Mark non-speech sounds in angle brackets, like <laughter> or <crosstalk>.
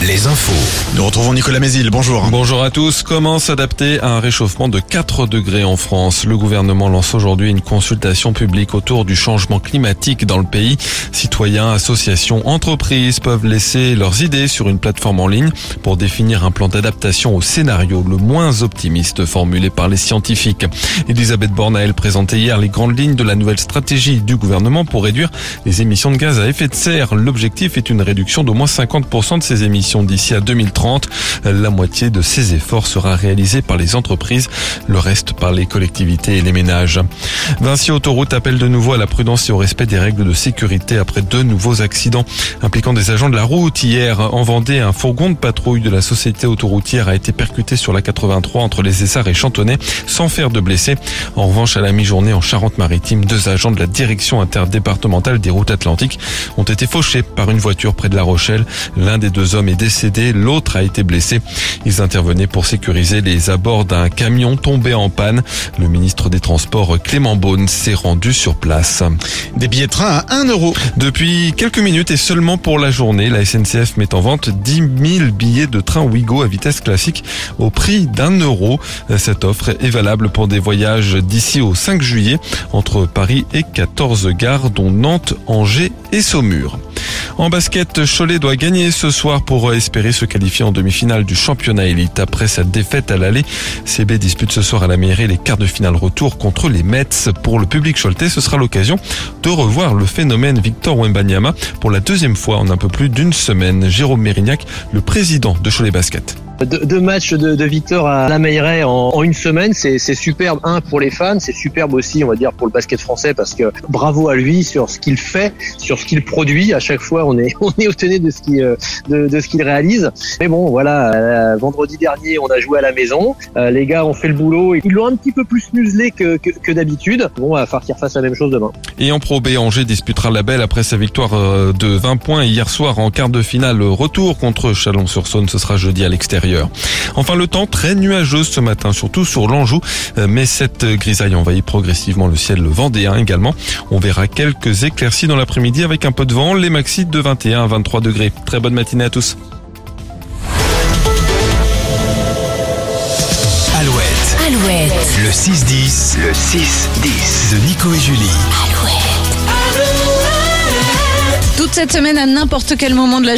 Les infos. Nous retrouvons Nicolas Mézil, bonjour. Bonjour à tous. Comment s'adapter à un réchauffement de 4 degrés en France? Le gouvernement lance aujourd'hui une consultation publique autour du changement climatique dans le pays. Citoyens, associations, entreprises peuvent laisser leurs idées sur une plateforme en ligne pour définir un plan d'adaptation au scénario le moins optimiste formulé par les scientifiques. Elisabeth Borne a elle présenté hier les grandes lignes de la nouvelle stratégie du gouvernement pour réduire les émissions de gaz à effet de serre. L'objectif est une réduction d'au moins 50% de ces émissions d'ici à 2030. La moitié de ces efforts sera réalisée par les entreprises, le reste par les collectivités et les ménages. Vinci Autoroute appelle de nouveau à la prudence et au respect des règles de sécurité après deux nouveaux accidents impliquant des agents de la route. Hier, en Vendée, un fourgon de patrouille de la société autoroutière a été percuté sur la 83 entre les Essarts et Chantonnay sans faire de blessés. En revanche, à la mi-journée en Charente-Maritime, deux agents de la direction interdépartementale des routes atlantiques ont été fauchés par une voiture près de La Rochelle. L'un des deux hommes est décédé, l'autre a été blessé. Ils intervenaient pour sécuriser les abords d'un camion tombé en panne. Le ministre des Transports Clément Beaune s'est rendu sur place. Des billets de train à 1 euro. Depuis quelques minutes et seulement pour la journée, la SNCF met en vente 10 000 billets de train Ouigo à vitesse classique au prix d'un euro. Cette offre est valable pour des voyages d'ici au 5 juillet entre Paris et 14 gares dont Nantes, Angers et Saumur. En basket, Cholet doit gagner ce soir pour espérer se qualifier en demi-finale du championnat élite. Après sa défaite à l'aller, CB dispute ce soir à la mairie les quarts de finale retour contre les Mets. Pour le public choletais, ce sera l'occasion de revoir le phénomène Victor Wembanyama pour la deuxième fois en un peu plus d'une semaine. Jérôme Mérignac, le président de Cholet Basket. Deux, matchs de, de, Victor à la Meilleray en, une semaine, c'est superbe. Un pour les fans, c'est superbe aussi, on va dire, pour le basket français parce que bravo à lui sur ce qu'il fait, sur ce qu'il produit. À chaque fois, on est <laughs> on est étonné de ce qu'il de, de, ce qu'il réalise. Mais bon, voilà, euh, vendredi dernier, on a joué à la maison. Euh, les gars ont fait le boulot. Ils l'ont un petit peu plus muselé que, que, que d'habitude. Bon, on va faire qu'il refasse la même chose demain. Et en Pro B, Angers disputera la belle après sa victoire euh, de 20 points hier soir en quart de finale retour contre Chalon-sur-Saône. Ce sera jeudi à l'extérieur. Enfin, le temps très nuageux ce matin, surtout sur l'Anjou, mais cette grisaille envahit progressivement le ciel vendéen également. On verra quelques éclaircies dans l'après-midi avec un peu de vent, les maxi de 21 à 23 degrés. Très bonne matinée à tous. Alouette. Alouette. Le 6-10. Le 6-10 de Nico et Julie. Alouette. Toute cette semaine à n'importe quel moment de la journée.